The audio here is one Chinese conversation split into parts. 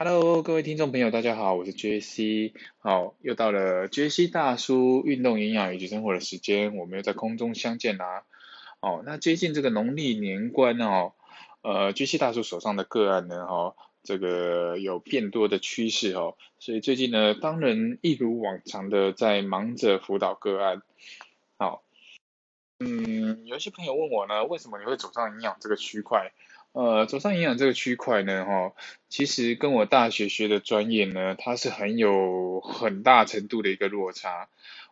Hello，各位听众朋友，大家好，我是 JC，好，又到了 JC 大叔运动营养以及生活的时间，我们又在空中相见啦。哦，那接近这个农历年关哦，呃，JC 大叔手上的个案呢，哈，这个有变多的趋势哦，所以最近呢，当然一如往常的在忙着辅导个案。好，嗯，有些朋友问我呢，为什么你会走上营养这个区块？呃，走上营养这个区块呢，哈，其实跟我大学学的专业呢，它是很有很大程度的一个落差。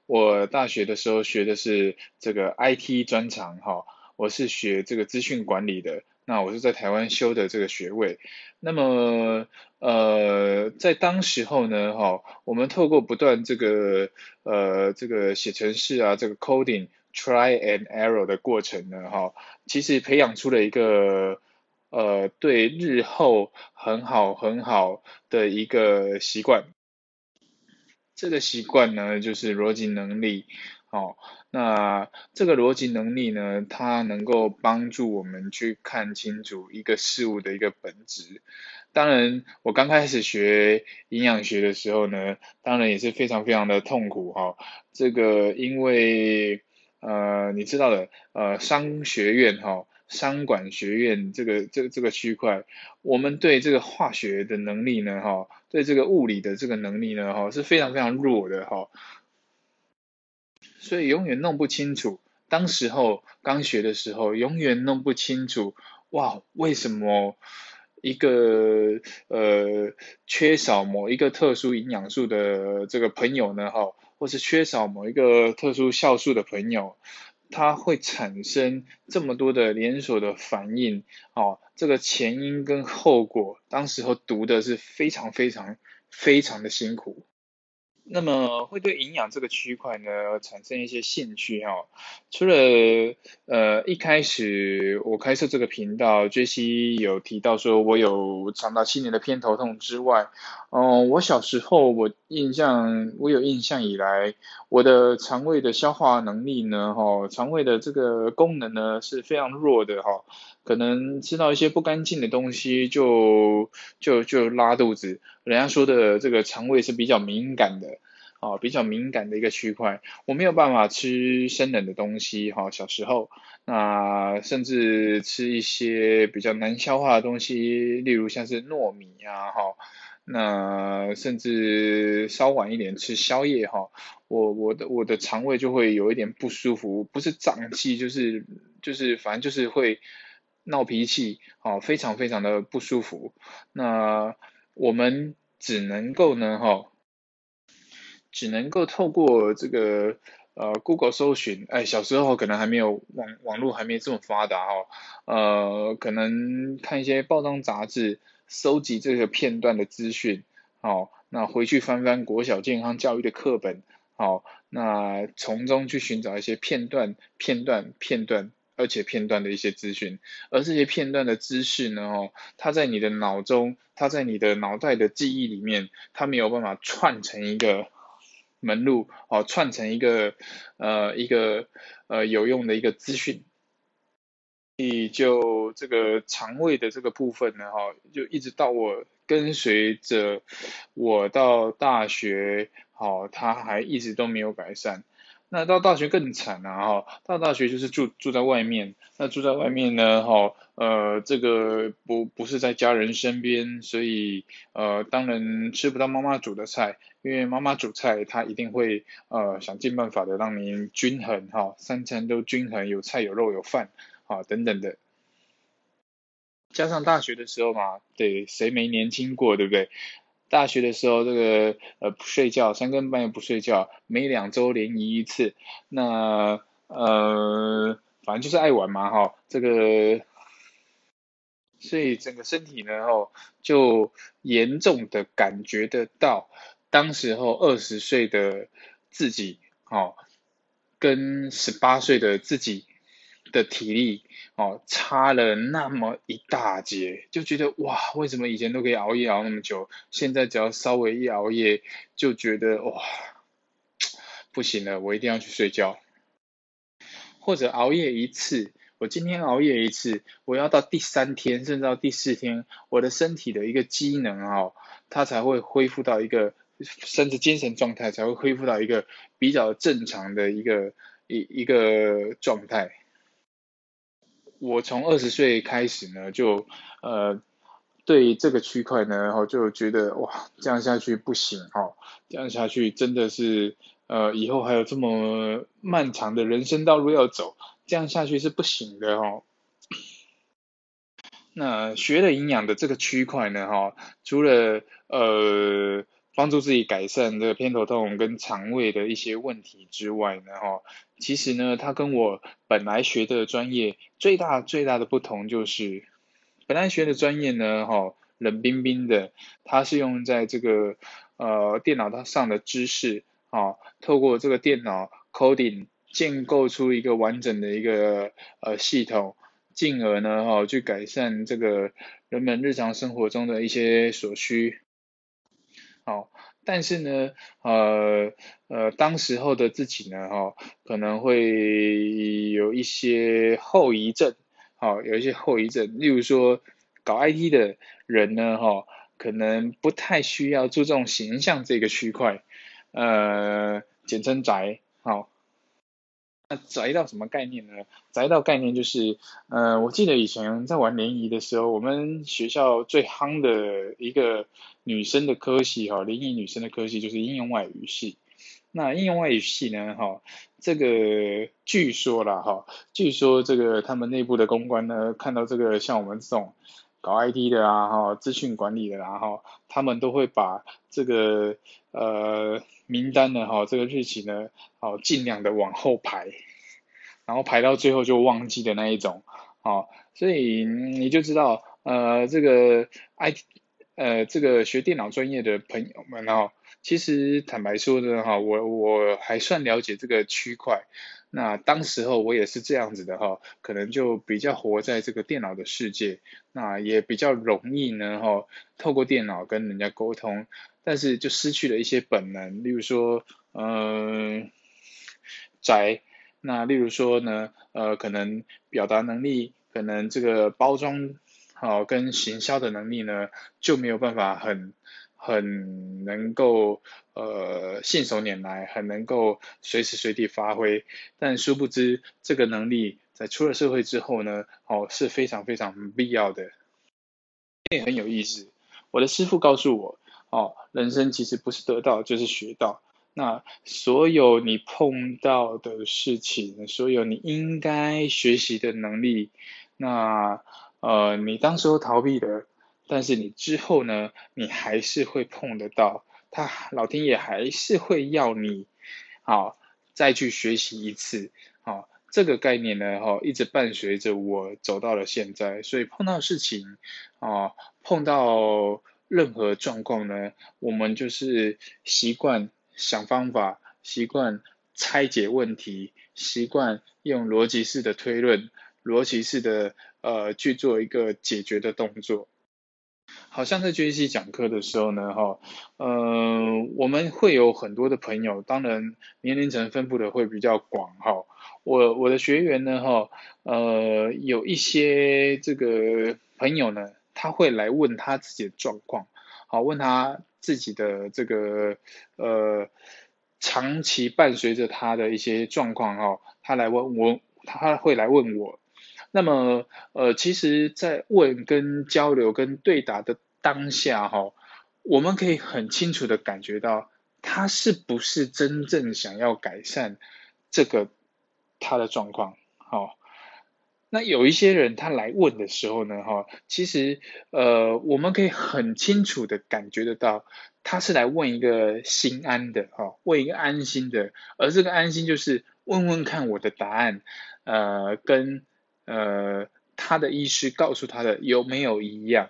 我大学的时候学的是这个 IT 专长，哈，我是学这个资讯管理的，那我是在台湾修的这个学位。那么，呃，在当时候呢，哈，我们透过不断这个，呃，这个写程式啊，这个 coding try and error 的过程呢，哈，其实培养出了一个。呃，对日后很好很好的一个习惯，这个习惯呢就是逻辑能力，哦，那这个逻辑能力呢，它能够帮助我们去看清楚一个事物的一个本质。当然，我刚开始学营养学的时候呢，当然也是非常非常的痛苦哈。这个因为呃，你知道的，呃，商学院哈。商管学院这个这个这个区块，我们对这个化学的能力呢，哈，对这个物理的这个能力呢，哈，是非常非常弱的，哈，所以永远弄不清楚。当时候刚学的时候，永远弄不清楚，哇，为什么一个呃缺少某一个特殊营养素的这个朋友呢，哈，或是缺少某一个特殊酵素的朋友。它会产生这么多的连锁的反应，哦，这个前因跟后果，当时候读的是非常非常非常的辛苦。那么会对营养这个区块呢产生一些兴趣哈，除了呃一开始我开设这个频道，JC 有提到说我有长达七年的偏头痛之外，嗯，我小时候我印象我有印象以来，我的肠胃的消化能力呢哈，肠胃的这个功能呢是非常弱的哈，可能吃到一些不干净的东西就就就拉肚子，人家说的这个肠胃是比较敏感的。啊，比较敏感的一个区块，我没有办法吃生冷的东西哈。小时候，那甚至吃一些比较难消化的东西，例如像是糯米啊哈，那甚至稍晚一点吃宵夜哈，我我的我的肠胃就会有一点不舒服，不是胀气就是就是反正就是会闹脾气，好，非常非常的不舒服。那我们只能够呢哈。只能够透过这个呃 Google 搜寻，哎，小时候可能还没有网网络还没这么发达哦，呃，可能看一些报章杂志，收集这个片段的资讯，好，那回去翻翻国小健康教育的课本，好，那从中去寻找一些片段、片段、片段，而且片段的一些资讯，而这些片段的知识呢，哦，它在你的脑中，它在你的脑袋的记忆里面，它没有办法串成一个。门路哦，串成一个呃一个呃有用的一个资讯，你就这个肠胃的这个部分呢哈，就一直到我跟随着我到大学，好，它还一直都没有改善。那到大学更惨了哈，到大学就是住住在外面，那住在外面呢哈，呃，这个不不是在家人身边，所以呃，当然吃不到妈妈煮的菜，因为妈妈煮菜，她一定会呃想尽办法的让您均衡哈，三餐都均衡，有菜有肉有饭啊等等的，加上大学的时候嘛，对，谁没年轻过，对不对？大学的时候，这个呃不睡觉，三更半夜不睡觉，每两周联谊一次，那呃反正就是爱玩嘛哈，这个，所以整个身体呢哦就严重的感觉得到，当时候二十岁的自己哦跟十八岁的自己的体力。哦，差了那么一大截，就觉得哇，为什么以前都可以熬夜熬那么久，现在只要稍微一熬夜，就觉得哇，不行了，我一定要去睡觉，或者熬夜一次，我今天熬夜一次，我要到第三天甚至到第四天，我的身体的一个机能哦，它才会恢复到一个甚至精神状态才会恢复到一个比较正常的一个一一个状态。我从二十岁开始呢，就呃对这个区块呢，然后就觉得哇，这样下去不行哦，这样下去真的是呃以后还有这么漫长的人生道路要走，这样下去是不行的哈。那学了营养的这个区块呢，哈，除了呃帮助自己改善这个偏头痛跟肠胃的一些问题之外呢，哈，其实呢，它跟我本来学的专业最大最大的不同就是，本来学的专业呢，哈，冷冰冰的，它是用在这个呃电脑上的知识，啊，透过这个电脑 coding 建构出一个完整的一个呃系统。进而呢，哈，去改善这个人们日常生活中的一些所需，哦，但是呢，呃呃，当时候的自己呢，哈，可能会有一些后遗症，好，有一些后遗症，例如说搞 IT 的人呢，哈，可能不太需要注重形象这个区块，呃，简称宅，那宅到什么概念呢？宅到概念就是，呃，我记得以前在玩联谊的时候，我们学校最夯的一个女生的科系哈，联谊女生的科系就是应用外语系。那应用外语系呢，哈，这个据说啦，哈，据说这个他们内部的公关呢，看到这个像我们这种搞 IT 的啊，哈，资讯管理的啊，哈，他们都会把这个呃。名单呢，哈，这个日期呢，好，尽量的往后排，然后排到最后就忘记的那一种，好，所以你就知道，呃，这个 I，呃，这个学电脑专业的朋友们哦，其实坦白说的哈，我我还算了解这个区块，那当时候我也是这样子的哈，可能就比较活在这个电脑的世界，那也比较容易呢，哈，透过电脑跟人家沟通。但是就失去了一些本能，例如说，嗯，宅，那例如说呢，呃，可能表达能力，可能这个包装好跟行销的能力呢，就没有办法很很能够呃信手拈来，很能够随时随地发挥。但殊不知这个能力在出了社会之后呢，哦是非常非常必要的。也很有意思，我的师傅告诉我。哦，人生其实不是得到就是学到。那所有你碰到的事情，所有你应该学习的能力，那呃你当时候逃避的，但是你之后呢，你还是会碰得到。他老天爷还是会要你，好再去学习一次。好，这个概念呢，哈，一直伴随着我走到了现在。所以碰到事情，啊，碰到。任何状况呢，我们就是习惯想方法，习惯拆解问题，习惯用逻辑式的推论，逻辑式的呃去做一个解决的动作。好像在 J C 讲课的时候呢，哈，呃，我们会有很多的朋友，当然年龄层分布的会比较广，哈。我我的学员呢，哈，呃，有一些这个朋友呢。他会来问他自己的状况，好，问他自己的这个呃长期伴随着他的一些状况哈，他来问我，他会来问我。那么呃，其实，在问跟交流跟对答的当下哈，我们可以很清楚的感觉到他是不是真正想要改善这个他的状况，好。那有一些人他来问的时候呢，哈，其实呃，我们可以很清楚的感觉得到，他是来问一个心安的，哈，问一个安心的，而这个安心就是问问看我的答案，呃，跟呃他的医师告诉他的有没有一样？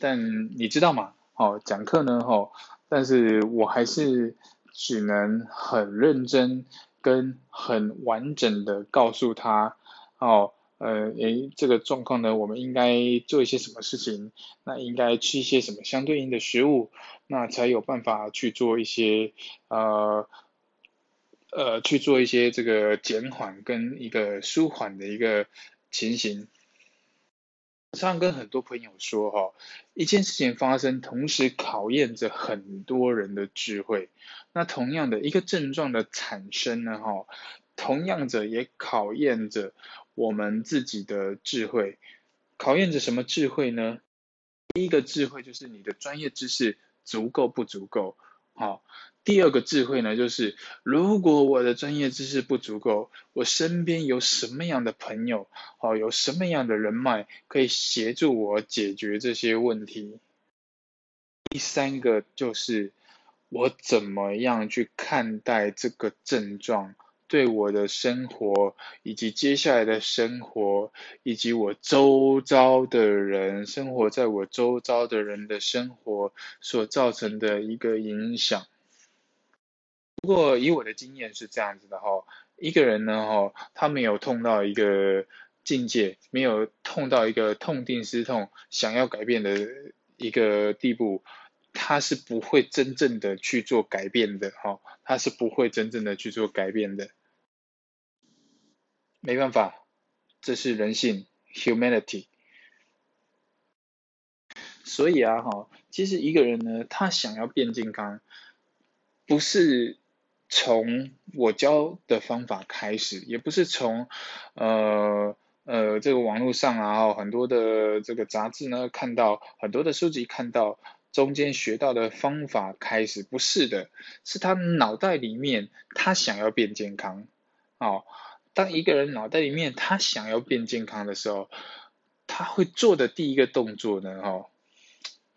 但你知道吗？哦，讲课呢，哈，但是我还是只能很认真。跟很完整的告诉他，哦，呃，诶，这个状况呢，我们应该做一些什么事情？那应该吃一些什么相对应的食物？那才有办法去做一些呃呃去做一些这个减缓跟一个舒缓的一个情形。常跟很多朋友说哈，一件事情发生，同时考验着很多人的智慧。那同样的一个症状的产生呢，哈，同样着也考验着我们自己的智慧。考验着什么智慧呢？第一个智慧就是你的专业知识足够不足够，好。第二个智慧呢，就是如果我的专业知识不足够，我身边有什么样的朋友，好，有什么样的人脉可以协助我解决这些问题。第三个就是我怎么样去看待这个症状，对我的生活以及接下来的生活，以及我周遭的人，生活在我周遭的人的生活所造成的一个影响。不过以我的经验是这样子的哈，一个人呢哈，他没有痛到一个境界，没有痛到一个痛定思痛，想要改变的一个地步，他是不会真正的去做改变的哈，他是不会真正的去做改变的。没办法，这是人性，humanity。所以啊哈，其实一个人呢，他想要变健康，不是。从我教的方法开始，也不是从呃呃这个网络上啊，很多的这个杂志呢看到，很多的书籍看到，中间学到的方法开始，不是的，是他脑袋里面他想要变健康，哦，当一个人脑袋里面他想要变健康的时候，他会做的第一个动作呢，哈，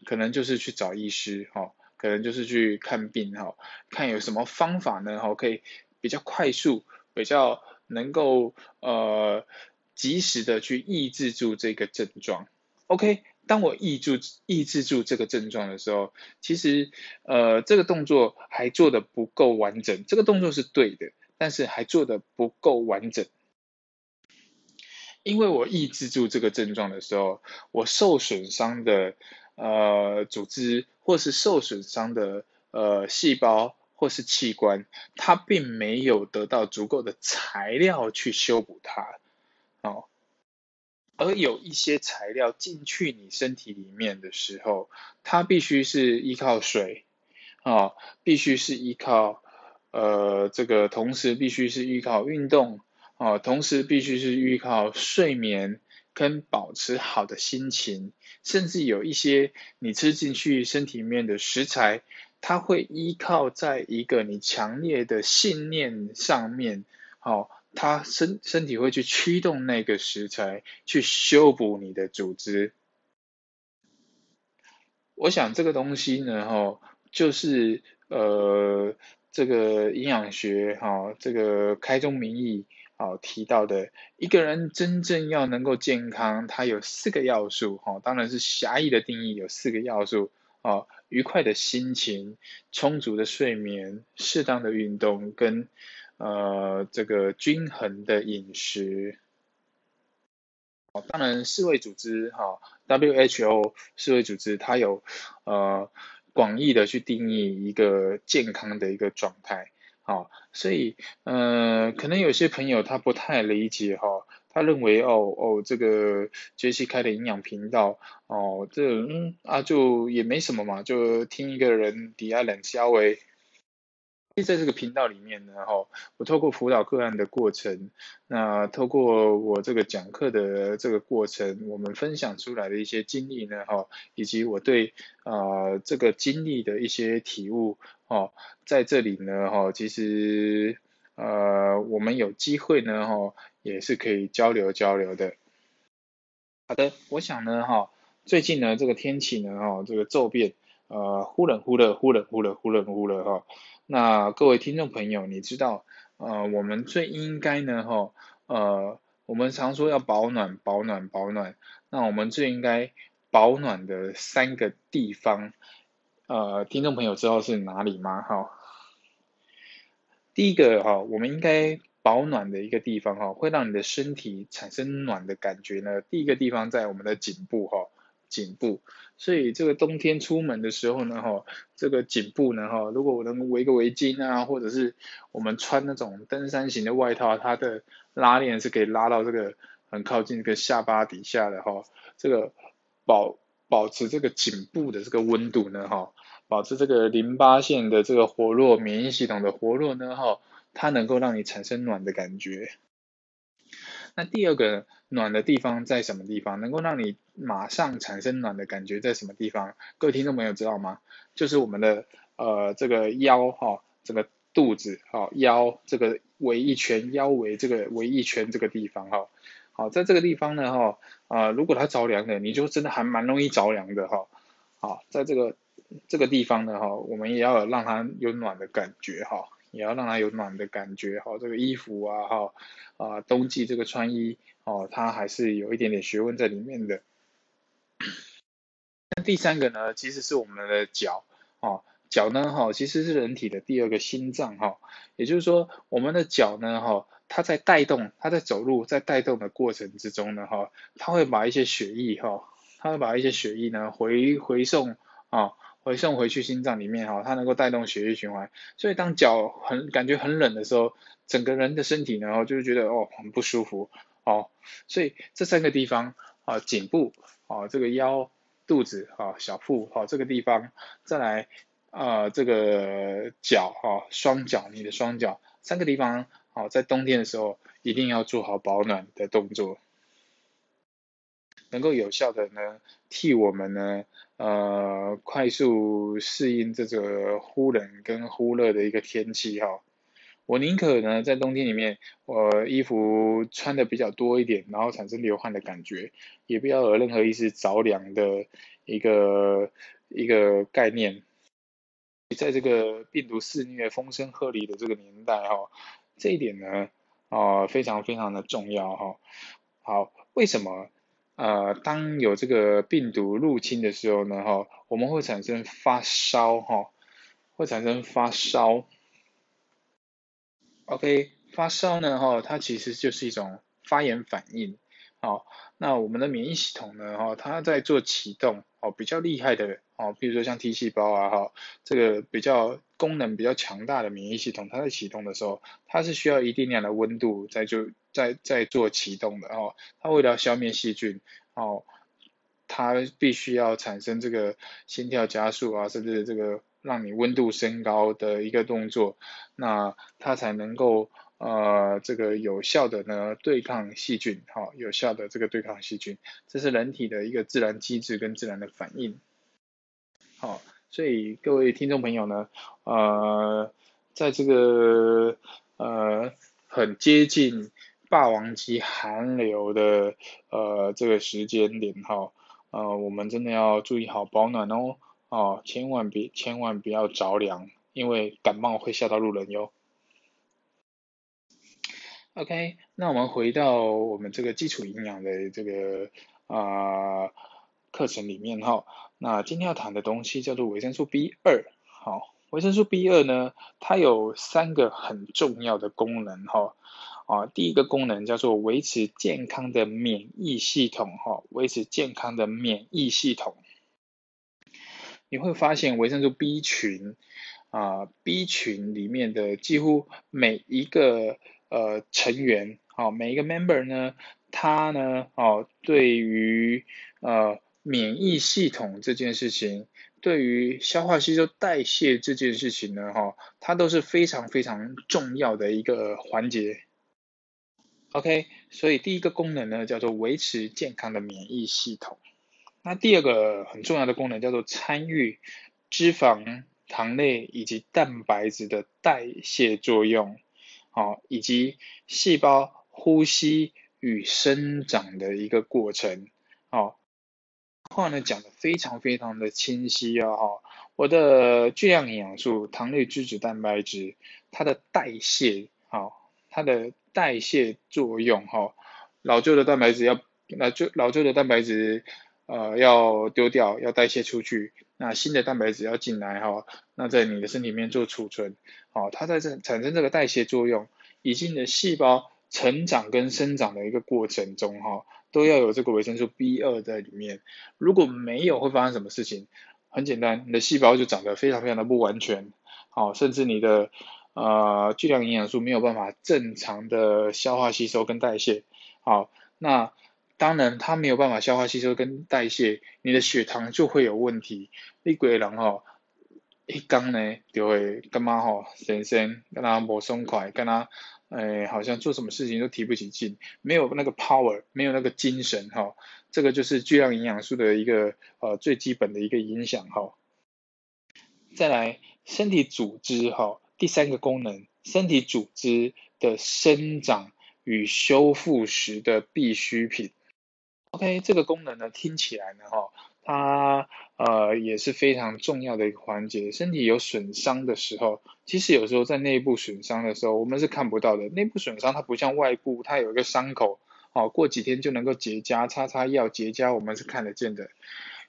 可能就是去找医师，哈。可能就是去看病哈，看有什么方法呢哈，可以比较快速，比较能够呃及时的去抑制住这个症状。OK，当我抑住抑制住这个症状的时候，其实呃这个动作还做的不够完整，这个动作是对的，但是还做的不够完整。因为我抑制住这个症状的时候，我受损伤的呃组织。或是受损伤的呃细胞或是器官，它并没有得到足够的材料去修补它，哦，而有一些材料进去你身体里面的时候，它必须是依靠水，啊，必须是依靠呃这个同时必须是依靠运动，啊，同时必须是依靠睡眠。跟保持好的心情，甚至有一些你吃进去身体里面的食材，它会依靠在一个你强烈的信念上面，好，它身身体会去驱动那个食材去修补你的组织。我想这个东西呢，哈，就是呃，这个营养学，哈，这个开宗明义。好提到的一个人真正要能够健康，它有四个要素，哈，当然是狭义的定义，有四个要素，啊，愉快的心情、充足的睡眠、适当的运动跟呃这个均衡的饮食。哦，当然世卫组织，哈，WHO 世卫组织它有呃广义的去定义一个健康的一个状态。好，所以，呃，可能有些朋友他不太理解哈，他认为哦哦，这个杰西开的营养频道，哦，这嗯啊就也没什么嘛，就听一个人底下冷笑为。在这个频道里面呢，哈，我透过辅导个案的过程，那透过我这个讲课的这个过程，我们分享出来的一些经历呢，哈，以及我对啊这个经历的一些体悟，哦，在这里呢，哈，其实呃我们有机会呢，哈，也是可以交流交流的。好的，我想呢，哈，最近呢这个天气呢，哈，这个骤变，呃，忽冷忽热，忽冷忽热，忽冷忽热，哈。那各位听众朋友，你知道，呃，我们最应该呢，哈，呃，我们常说要保暖，保暖，保暖。那我们最应该保暖的三个地方，呃，听众朋友知道是哪里吗？哈，第一个哈，我们应该保暖的一个地方哈，会让你的身体产生暖的感觉呢。第一个地方在我们的颈部哈，颈部。所以这个冬天出门的时候呢，哈，这个颈部呢，哈，如果我能围个围巾啊，或者是我们穿那种登山型的外套，它的拉链是可以拉到这个很靠近这个下巴底下的哈，这个保保持这个颈部的这个温度呢，哈，保持这个淋巴腺的这个活络，免疫系统的活络呢，哈，它能够让你产生暖的感觉。那第二个暖的地方在什么地方？能够让你马上产生暖的感觉在什么地方？各位听众朋友知道吗？就是我们的呃这个腰哈，这个肚子哈，腰这个围一圈，腰围这个围一圈这个地方哈，好，在这个地方呢哈，啊如果它着凉的，你就真的还蛮容易着凉的哈，好，在这个这个地方呢哈，我们也要让它有暖的感觉哈。也要让它有暖的感觉，哈，这个衣服啊，哈，啊，冬季这个穿衣，哦，它还是有一点点学问在里面的。那第三个呢，其实是我们的脚，哦，脚呢，哈，其实是人体的第二个心脏，哈，也就是说，我们的脚呢，哈，它在带动，它在走路，在带动的过程之中呢，哈，它会把一些血液，哈，它会把一些血液呢回回送，啊。回送回去心脏里面哈，它能够带动血液循环，所以当脚很感觉很冷的时候，整个人的身体呢，就是觉得哦很不舒服哦，所以这三个地方啊，颈部啊，这个腰、肚子啊、小腹啊这个地方，再来啊这个脚哈，双脚你的双脚三个地方好，在冬天的时候一定要做好保暖的动作。能够有效的呢，替我们呢，呃，快速适应这个忽冷跟忽热的一个天气哈。我宁可呢，在冬天里面，我衣服穿的比较多一点，然后产生流汗的感觉，也不要有任何一丝着凉的一个一个概念。在这个病毒肆虐、风声鹤唳的这个年代哈，这一点呢，啊，非常非常的重要哈。好，为什么？呃，当有这个病毒入侵的时候呢，哈，我们会产生发烧，哈，会产生发烧。OK，发烧呢，哈，它其实就是一种发炎反应，好，那我们的免疫系统呢，哈，它在做启动，哦，比较厉害的，哦，比如说像 T 细胞啊，哈，这个比较功能比较强大的免疫系统，它在启动的时候，它是需要一定量的温度在就。在在做启动的哦，它为了消灭细菌哦，它必须要产生这个心跳加速啊，甚至这个让你温度升高的一个动作，那它才能够呃这个有效的呢对抗细菌，好，有效的这个对抗细菌，这是人体的一个自然机制跟自然的反应，好，所以各位听众朋友呢，呃，在这个呃很接近。霸王级寒流的呃这个时间点哈，呃我们真的要注意好保暖哦，哦千万别千万不要着凉，因为感冒会吓到路人哟。OK，那我们回到我们这个基础营养的这个啊课程里面哈，那今天要谈的东西叫做维生素 B 二，好，维生素 B 二呢，它有三个很重要的功能哈。啊，第一个功能叫做维持健康的免疫系统，哈，维持健康的免疫系统。你会发现维生素 B 群，啊，B 群里面的几乎每一个呃成员，好，每一个 member 呢，它呢，哦，对于呃免疫系统这件事情，对于消化吸收代谢这件事情呢，哈，它都是非常非常重要的一个环节。OK，所以第一个功能呢叫做维持健康的免疫系统。那第二个很重要的功能叫做参与脂肪、糖类以及蛋白质的代谢作用，好，以及细胞呼吸与生长的一个过程。好，话呢讲的非常非常的清晰啊哈。我的巨量营养素、糖类、脂质、蛋白质，它的代谢，好，它的代谢作用哈，老旧的蛋白质要那就老旧的蛋白质呃要丢掉，要代谢出去，那新的蛋白质要进来哈，那在你的身体里面做储存，好，它在这产生这个代谢作用，以及你的细胞成长跟生长的一个过程中哈，都要有这个维生素 B 二在里面。如果没有，会发生什么事情？很简单，你的细胞就长得非常非常的不完全，好，甚至你的呃巨量营养素没有办法正常的消化吸收跟代谢，好，那当然它没有办法消化吸收跟代谢，你的血糖就会有问题。你鬼人吼，一刚呢就会干嘛吼，先生跟他不松快，跟他诶好像做什么事情都提不起劲，没有那个 power，没有那个精神哈。这个就是巨量营养素的一个呃最基本的一个影响哈。再来，身体组织哈，第三个功能，身体组织的生长与修复时的必需品。OK，这个功能呢，听起来呢哈，它呃也是非常重要的一个环节。身体有损伤的时候，其实有时候在内部损伤的时候，我们是看不到的。内部损伤它不像外部，它有一个伤口。好，过几天就能够结痂，擦擦药结痂，我们是看得见的。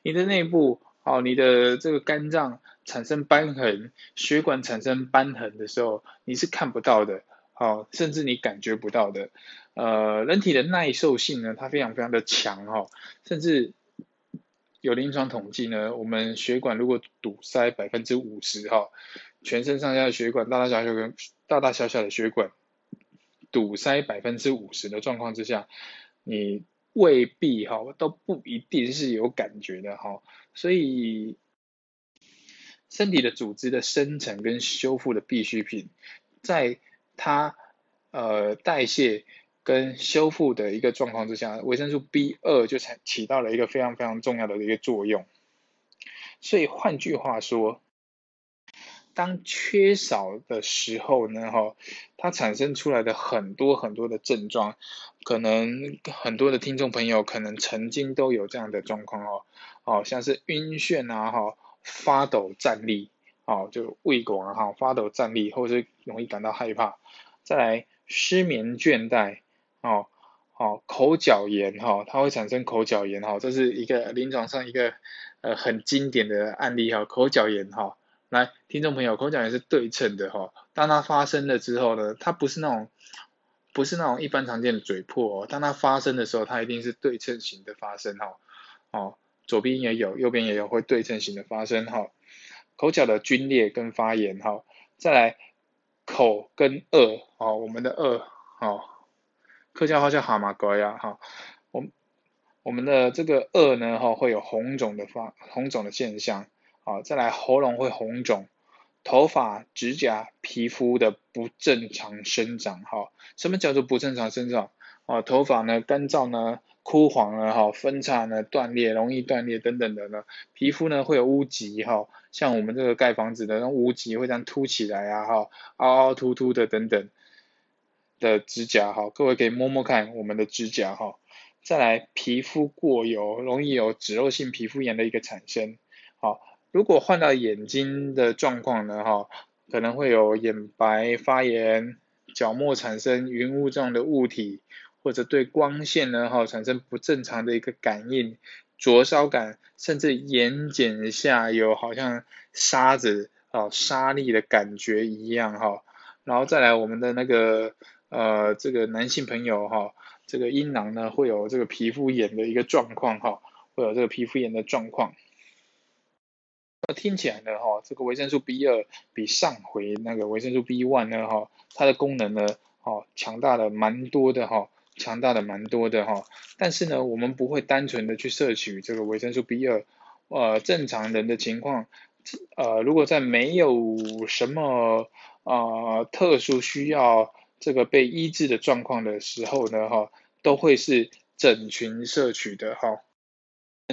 你的内部，哦，你的这个肝脏产生瘢痕，血管产生瘢痕的时候，你是看不到的，好，甚至你感觉不到的。呃，人体的耐受性呢，它非常非常的强，哈，甚至有临床统计呢，我们血管如果堵塞百分之五十，哈，全身上下的血管，大大小小的大大小小的血管。堵塞百分之五十的状况之下，你未必哈都不一定是有感觉的哈，所以身体的组织的生成跟修复的必需品，在它呃代谢跟修复的一个状况之下，维生素 B 二就才起到了一个非常非常重要的一个作用。所以换句话说。当缺少的时候呢，哈，它产生出来的很多很多的症状，可能很多的听众朋友可能曾经都有这样的状况哦，哦，像是晕眩啊，哈，发抖站立，哦，就胃管哈发抖站立，或者是容易感到害怕，再来失眠倦怠，哦，哦，口角炎哈，它会产生口角炎哈，这是一个临床上一个呃很经典的案例哈，口角炎哈。来，听众朋友，口角炎是对称的哈。当它发生了之后呢，它不是那种，不是那种一般常见的嘴破哦。当它发生的时候，它一定是对称型的发生哈。哦，左边也有，右边也有，会对称型的发生哈。口角的皲裂跟发炎哈。再来，口跟颚哦，我们的颚哦，客家话叫蛤蟆哥呀哈。我我们的这个颚呢哈，会有红肿的发红肿的现象。好，再来喉咙会红肿，头发、指甲、皮肤的不正常生长。哈，什么叫做不正常生长？啊，头发呢干燥呢枯黄了，哈，分叉呢断裂，容易断裂等等的呢。皮肤呢会有污疾，哈，像我们这个盖房子的那污疾会这样凸起来啊，哈，凹凹凸凸的等等的指甲，哈，各位可以摸摸看我们的指甲，哈。再来皮肤过油，容易有脂漏性皮肤炎的一个产生，好。如果换到眼睛的状况呢，哈，可能会有眼白发炎、角膜产生云雾状的物体，或者对光线呢，哈，产生不正常的一个感应、灼烧感，甚至眼睑下有好像沙子哦、沙粒的感觉一样，哈。然后再来我们的那个呃，这个男性朋友哈，这个阴囊呢会有这个皮肤炎的一个状况，哈，会有这个皮肤炎的状况。那听起来呢，哈，这个维生素 B 二比上回那个维生素 B one 呢，哈，它的功能呢，哦，强大的蛮多的哈，强大的蛮多的哈。但是呢，我们不会单纯的去摄取这个维生素 B 二，呃，正常人的情况，呃，如果在没有什么啊特殊需要这个被医治的状况的时候呢，哈，都会是整群摄取的哈。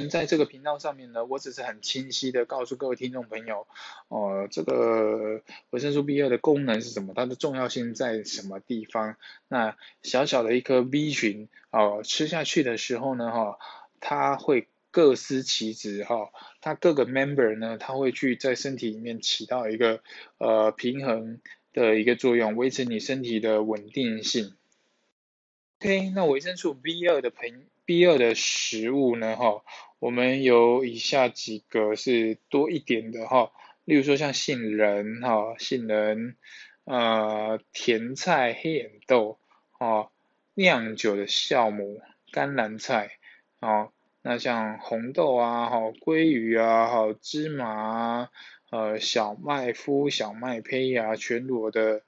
在这个频道上面呢，我只是很清晰的告诉各位听众朋友，哦，这个维生素 B 二的功能是什么，它的重要性在什么地方？那小小的一颗 B 群，哦，吃下去的时候呢，哈，它会各司其职，哈，它各个 member 呢，它会去在身体里面起到一个呃平衡的一个作用，维持你身体的稳定性。OK，那维生素 B 二的朋 B 二的食物呢？哈，我们有以下几个是多一点的哈，例如说像杏仁哈，杏仁，呃，甜菜、黑眼豆，哦，酿酒的酵母、甘蓝菜，哦，那像红豆啊，哈，鲑鱼啊，哈，芝麻啊，呃，小麦麸、小麦胚啊，全裸的、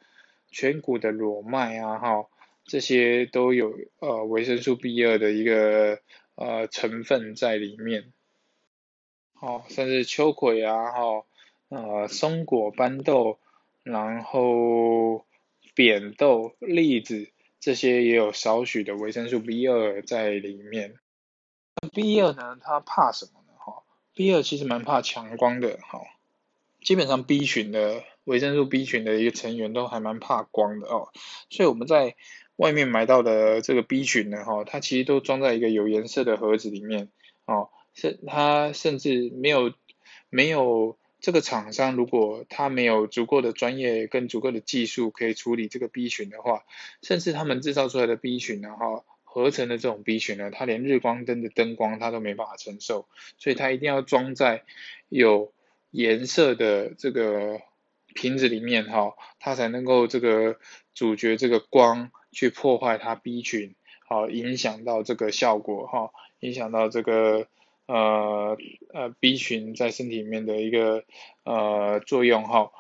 全谷的裸麦啊，哈，这些都有呃维生素 B 二的一个呃成分在里面。哦，甚至秋葵啊，哈，呃，松果、斑豆，然后扁豆、栗子。这些也有少许的维生素 B 二在里面。B 二呢，它怕什么呢？哈，B 二其实蛮怕强光的，哈。基本上 B 群的维生素 B 群的一个成员都还蛮怕光的哦。所以我们在外面买到的这个 B 群呢，哈，它其实都装在一个有颜色的盒子里面，哦，是它甚至没有没有。这个厂商如果他没有足够的专业跟足够的技术可以处理这个 B 群的话，甚至他们制造出来的 B 群呢，哈，合成的这种 B 群呢，它连日光灯的灯光它都没办法承受，所以它一定要装在有颜色的这个瓶子里面，哈，它才能够这个阻绝这个光去破坏它 B 群，好，影响到这个效果，哈，影响到这个。呃呃，B 群在身体里面的一个呃作用哈，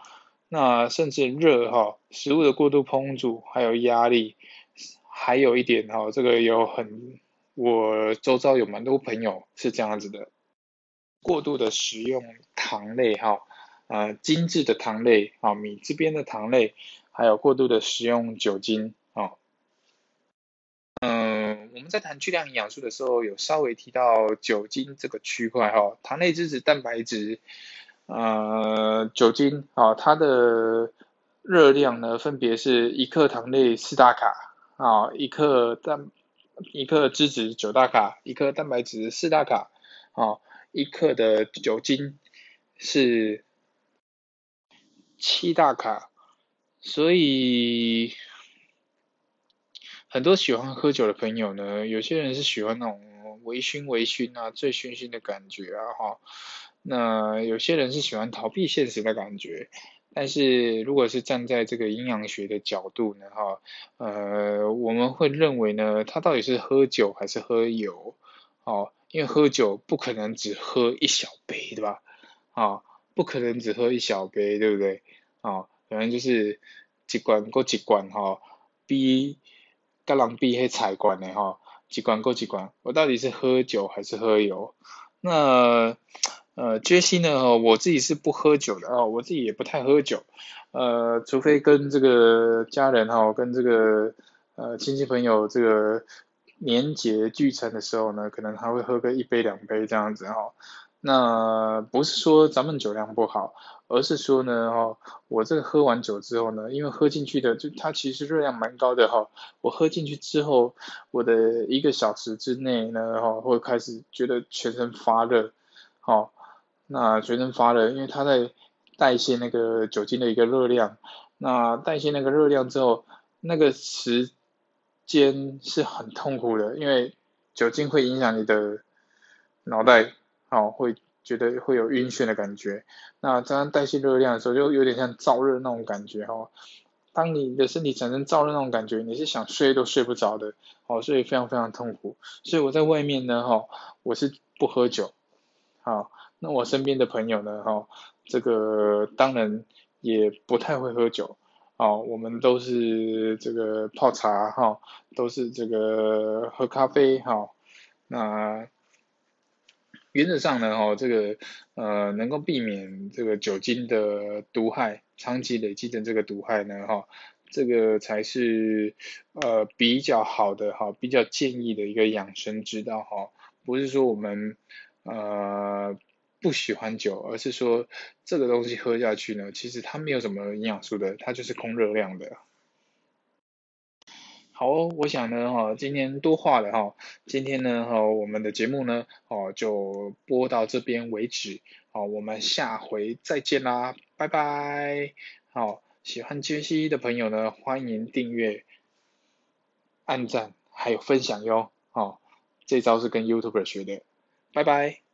那甚至热哈，食物的过度烹煮，还有压力，还有一点哈，这个有很我周遭有蛮多朋友是这样子的，过度的食用糖类哈，呃精致的糖类啊，米这边的糖类，还有过度的食用酒精。我们在谈巨量营养素的时候，有稍微提到酒精这个区块哈，糖类、脂质、蛋白质，呃，酒精啊，它的热量呢，分别是一克糖类四大卡啊，一克蛋一克脂质九大卡，一克蛋白质四大卡啊，一克的酒精是七大卡，所以。很多喜欢喝酒的朋友呢，有些人是喜欢那种微醺微醺啊、醉醺醺的感觉啊，哈。那有些人是喜欢逃避现实的感觉。但是如果是站在这个阴阳学的角度呢，哈，呃，我们会认为呢，他到底是喝酒还是喝油？哦，因为喝酒不可能只喝一小杯，对吧？啊，不可能只喝一小杯，对不对？啊，可能就是几罐过几罐哈，，B。跟人比迄菜罐的吼，一罐过一罐，我到底是喝酒还是喝油？那呃，杰西呢？我自己是不喝酒的哦，我自己也不太喝酒，呃，除非跟这个家人哈，跟这个呃亲戚朋友这个年节聚餐的时候呢，可能还会喝个一杯两杯这样子哈。那不是说咱们酒量不好，而是说呢，哈，我这个喝完酒之后呢，因为喝进去的就它其实热量蛮高的哈，我喝进去之后，我的一个小时之内呢，哈，会开始觉得全身发热，好，那全身发热，因为它在代谢那个酒精的一个热量，那代谢那个热量之后，那个时间是很痛苦的，因为酒精会影响你的脑袋。哦，会觉得会有晕眩的感觉。那这样代谢热量的时候，就有点像燥热那种感觉哈。当你的身体产生燥热那种感觉，你是想睡都睡不着的，哦，所以非常非常痛苦。所以我在外面呢，哈，我是不喝酒。好，那我身边的朋友呢，哈，这个当然也不太会喝酒。哦，我们都是这个泡茶哈，都是这个喝咖啡哈。那。原则上呢，哈，这个呃能够避免这个酒精的毒害，长期累积的这个毒害呢，哈，这个才是呃比较好的哈，比较建议的一个养生之道哈，不是说我们呃不喜欢酒，而是说这个东西喝下去呢，其实它没有什么营养素的，它就是空热量的。好，我想呢，哈，今天多话了哈，今天呢，哈，我们的节目呢，哦，就播到这边为止，好，我们下回再见啦，拜拜，好，喜欢杰西的朋友呢，欢迎订阅、按赞还有分享哟，哦，这招是跟 YouTuber 学的，拜拜。